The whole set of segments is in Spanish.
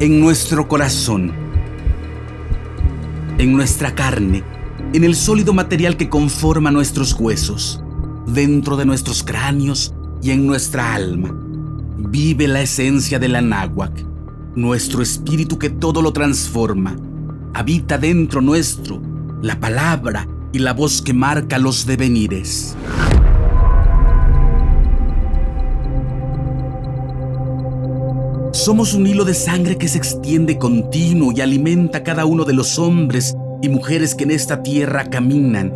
en nuestro corazón, en nuestra carne, en el sólido material que conforma nuestros huesos, dentro de nuestros cráneos y en nuestra alma. Vive la esencia de la náhuac, nuestro espíritu que todo lo transforma. Habita dentro nuestro la palabra y la voz que marca los devenires. Somos un hilo de sangre que se extiende continuo y alimenta a cada uno de los hombres y mujeres que en esta tierra caminan,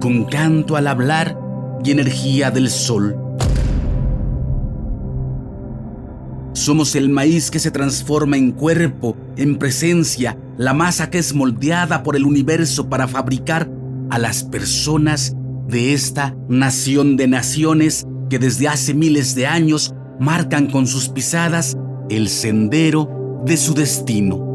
con canto al hablar y energía del sol. Somos el maíz que se transforma en cuerpo, en presencia, la masa que es moldeada por el universo para fabricar a las personas de esta nación de naciones que desde hace miles de años marcan con sus pisadas el sendero de su destino.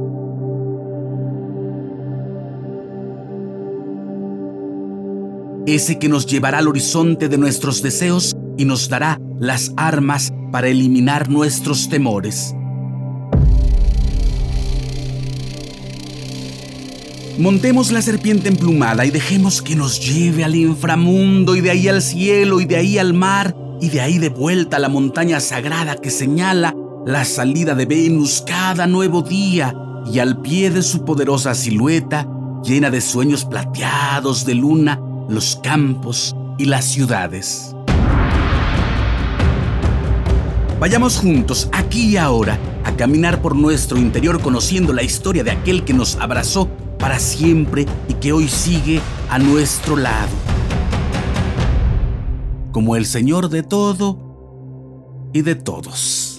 Ese que nos llevará al horizonte de nuestros deseos y nos dará las armas para eliminar nuestros temores. Montemos la serpiente emplumada y dejemos que nos lleve al inframundo y de ahí al cielo y de ahí al mar y de ahí de vuelta a la montaña sagrada que señala la salida de Venus cada nuevo día y al pie de su poderosa silueta, llena de sueños plateados de luna, los campos y las ciudades. Vayamos juntos, aquí y ahora, a caminar por nuestro interior conociendo la historia de aquel que nos abrazó para siempre y que hoy sigue a nuestro lado. Como el Señor de todo y de todos.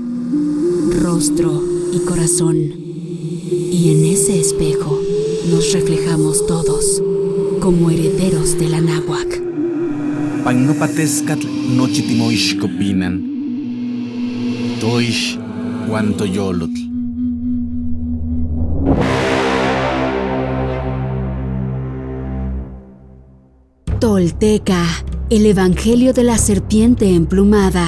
rostro y corazón. Y en ese espejo nos reflejamos todos como herederos de la náhuac. Pagnopatescatl. Toish. Tolteca, el Evangelio de la Serpiente Emplumada,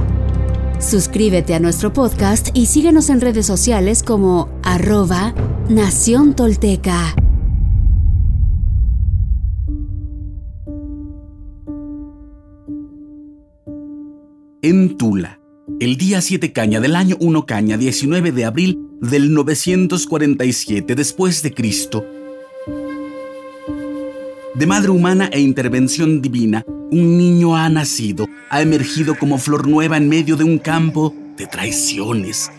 Suscríbete a nuestro podcast y síguenos en redes sociales como arroba Nación Tolteca. En Tula el día 7 caña del año 1 caña 19 de abril del 947 después de Cristo. De madre humana e intervención divina, un niño ha nacido, ha emergido como flor nueva en medio de un campo de traiciones.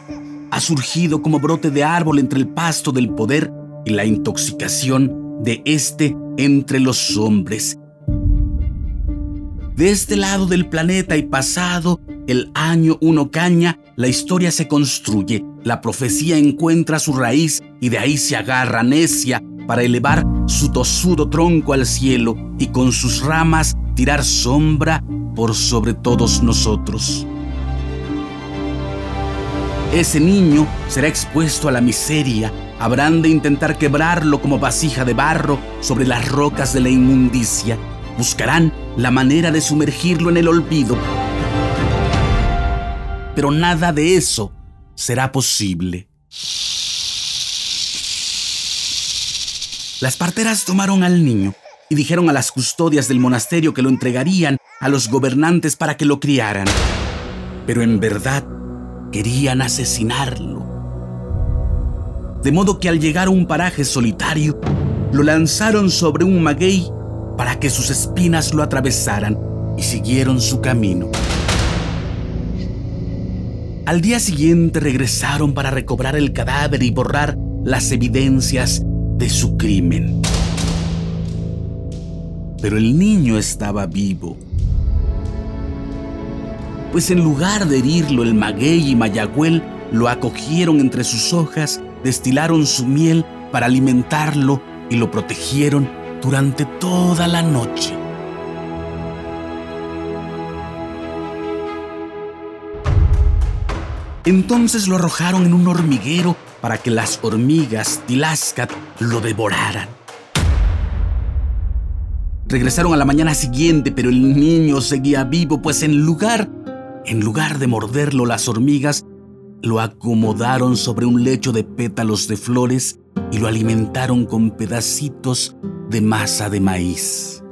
Ha surgido como brote de árbol entre el pasto del poder y la intoxicación de este entre los hombres. De este lado del planeta y pasado el año uno caña, la historia se construye, la profecía encuentra su raíz y de ahí se agarra necia para elevar su tosudo tronco al cielo y con sus ramas tirar sombra por sobre todos nosotros. Ese niño será expuesto a la miseria, habrán de intentar quebrarlo como vasija de barro sobre las rocas de la inmundicia, buscarán la manera de sumergirlo en el olvido pero nada de eso será posible. Las parteras tomaron al niño y dijeron a las custodias del monasterio que lo entregarían a los gobernantes para que lo criaran. Pero en verdad querían asesinarlo. De modo que al llegar a un paraje solitario, lo lanzaron sobre un maguey para que sus espinas lo atravesaran y siguieron su camino. Al día siguiente regresaron para recobrar el cadáver y borrar las evidencias de su crimen. Pero el niño estaba vivo. Pues en lugar de herirlo, el maguey y Mayagüel lo acogieron entre sus hojas, destilaron su miel para alimentarlo y lo protegieron durante toda la noche. Entonces lo arrojaron en un hormiguero para que las hormigas Tilascat lo devoraran. Regresaron a la mañana siguiente, pero el niño seguía vivo, pues en lugar, en lugar de morderlo las hormigas, lo acomodaron sobre un lecho de pétalos de flores y lo alimentaron con pedacitos de masa de maíz.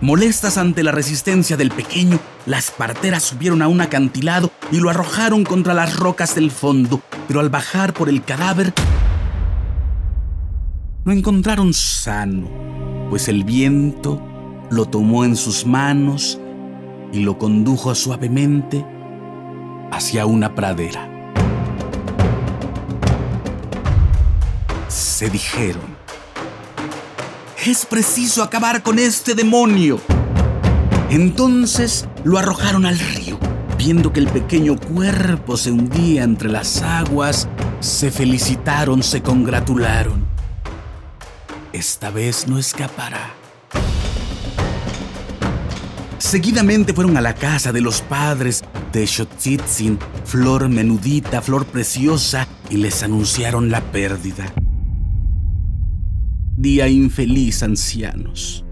Molestas ante la resistencia del pequeño, las parteras subieron a un acantilado y lo arrojaron contra las rocas del fondo, pero al bajar por el cadáver, lo encontraron sano, pues el viento lo tomó en sus manos y lo condujo suavemente hacia una pradera. Se dijeron, es preciso acabar con este demonio. Entonces lo arrojaron al río. Viendo que el pequeño cuerpo se hundía entre las aguas, se felicitaron, se congratularon. Esta vez no escapará. Seguidamente fueron a la casa de los padres de Xochitzin, flor menudita, flor preciosa, y les anunciaron la pérdida día infeliz, ancianos.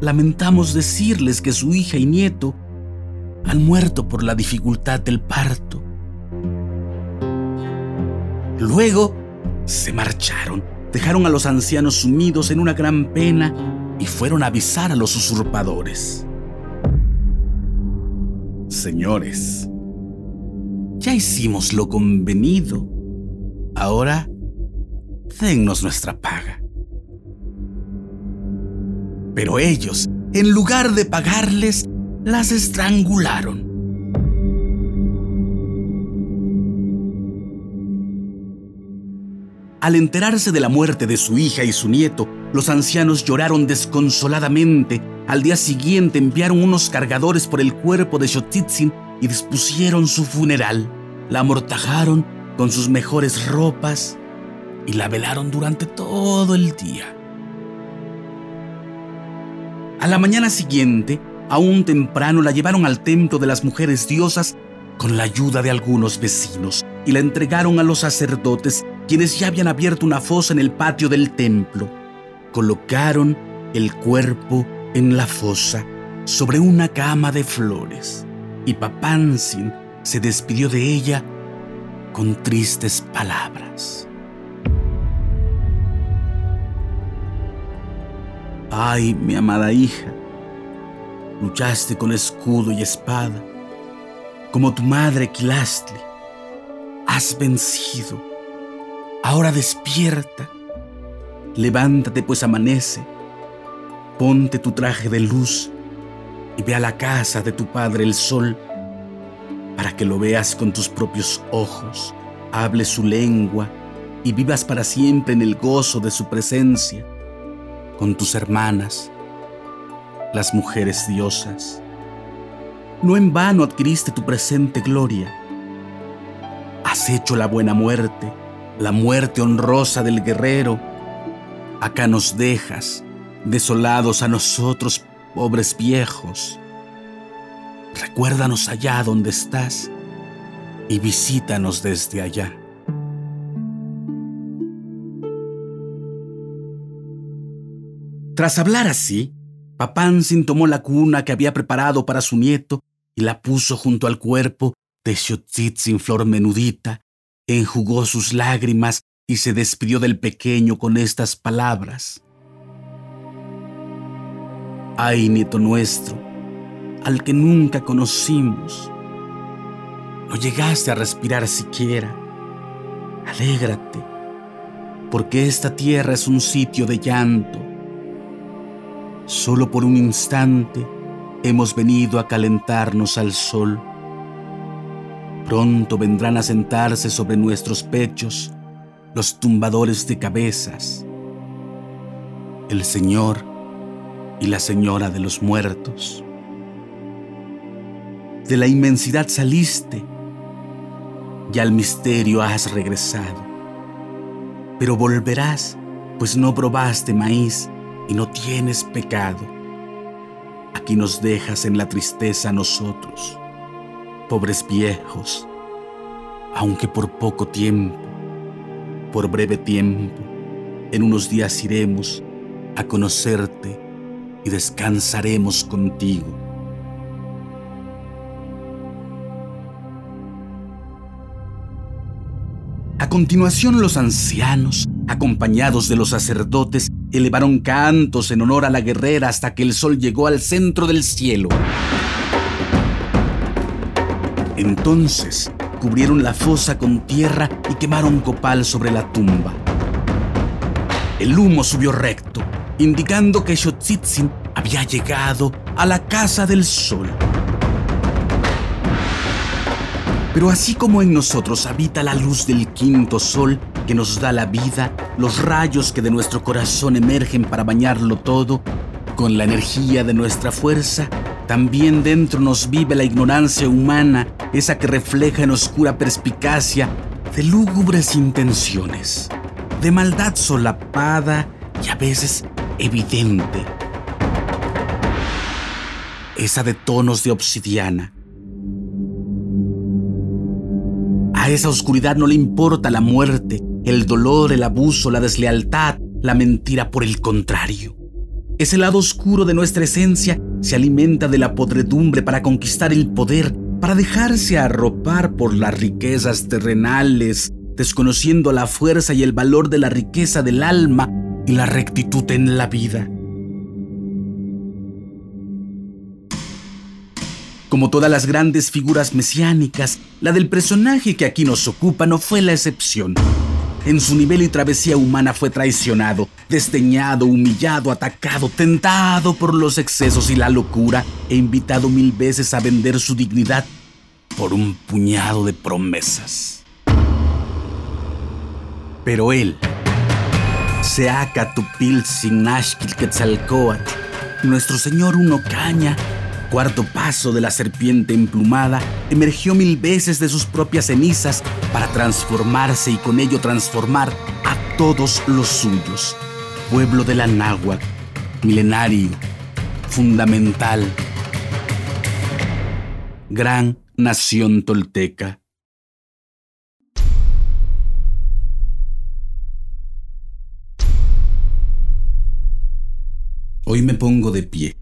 Lamentamos decirles que su hija y nieto han muerto por la dificultad del parto. Luego se marcharon, dejaron a los ancianos sumidos en una gran pena y fueron a avisar a los usurpadores. Señores, ya hicimos lo convenido. Ahora, dennos nuestra paga. Pero ellos, en lugar de pagarles, las estrangularon. Al enterarse de la muerte de su hija y su nieto, los ancianos lloraron desconsoladamente. Al día siguiente enviaron unos cargadores por el cuerpo de Xochitzin y dispusieron su funeral. La amortajaron con sus mejores ropas y la velaron durante todo el día. A la mañana siguiente, aún temprano, la llevaron al templo de las mujeres diosas con la ayuda de algunos vecinos y la entregaron a los sacerdotes, quienes ya habían abierto una fosa en el patio del templo. Colocaron el cuerpo en la fosa sobre una cama de flores y Papansin se despidió de ella con tristes palabras. Ay, mi amada hija, luchaste con escudo y espada, como tu madre Quilastli. Has vencido. Ahora despierta. Levántate pues amanece. Ponte tu traje de luz y ve a la casa de tu padre el sol para que lo veas con tus propios ojos, hable su lengua y vivas para siempre en el gozo de su presencia con tus hermanas, las mujeres diosas. No en vano adquiriste tu presente gloria. Has hecho la buena muerte, la muerte honrosa del guerrero. Acá nos dejas, desolados a nosotros, pobres viejos. Recuérdanos allá donde estás y visítanos desde allá. Tras hablar así, Papansin tomó la cuna que había preparado para su nieto y la puso junto al cuerpo de sin Flor Menudita, enjugó sus lágrimas y se despidió del pequeño con estas palabras. Ay, nieto nuestro, al que nunca conocimos, no llegaste a respirar siquiera. Alégrate, porque esta tierra es un sitio de llanto. Solo por un instante hemos venido a calentarnos al sol. Pronto vendrán a sentarse sobre nuestros pechos los tumbadores de cabezas, el Señor y la Señora de los muertos. De la inmensidad saliste y al misterio has regresado. Pero volverás, pues no probaste maíz y no tienes pecado. Aquí nos dejas en la tristeza nosotros, pobres viejos, aunque por poco tiempo, por breve tiempo, en unos días iremos a conocerte y descansaremos contigo. A continuación los ancianos, acompañados de los sacerdotes, elevaron cantos en honor a la guerrera hasta que el sol llegó al centro del cielo. Entonces cubrieron la fosa con tierra y quemaron copal sobre la tumba. El humo subió recto, indicando que Xochitzin había llegado a la casa del sol. Pero así como en nosotros habita la luz del quinto sol que nos da la vida, los rayos que de nuestro corazón emergen para bañarlo todo, con la energía de nuestra fuerza, también dentro nos vive la ignorancia humana, esa que refleja en oscura perspicacia de lúgubres intenciones, de maldad solapada y a veces evidente. Esa de tonos de obsidiana, A esa oscuridad no le importa la muerte, el dolor, el abuso, la deslealtad, la mentira, por el contrario. Ese lado oscuro de nuestra esencia se alimenta de la podredumbre para conquistar el poder, para dejarse arropar por las riquezas terrenales, desconociendo la fuerza y el valor de la riqueza del alma y la rectitud en la vida. Como todas las grandes figuras mesiánicas, la del personaje que aquí nos ocupa no fue la excepción. En su nivel y travesía humana fue traicionado, desdeñado, humillado, atacado, tentado por los excesos y la locura e invitado mil veces a vender su dignidad por un puñado de promesas. Pero él, Seaca Tupil Sinashkil Quetzalcoatl, nuestro señor Uno Caña, cuarto paso de la serpiente emplumada emergió mil veces de sus propias cenizas para transformarse y con ello transformar a todos los suyos. Pueblo de la náhuatl, milenario, fundamental, gran nación tolteca. Hoy me pongo de pie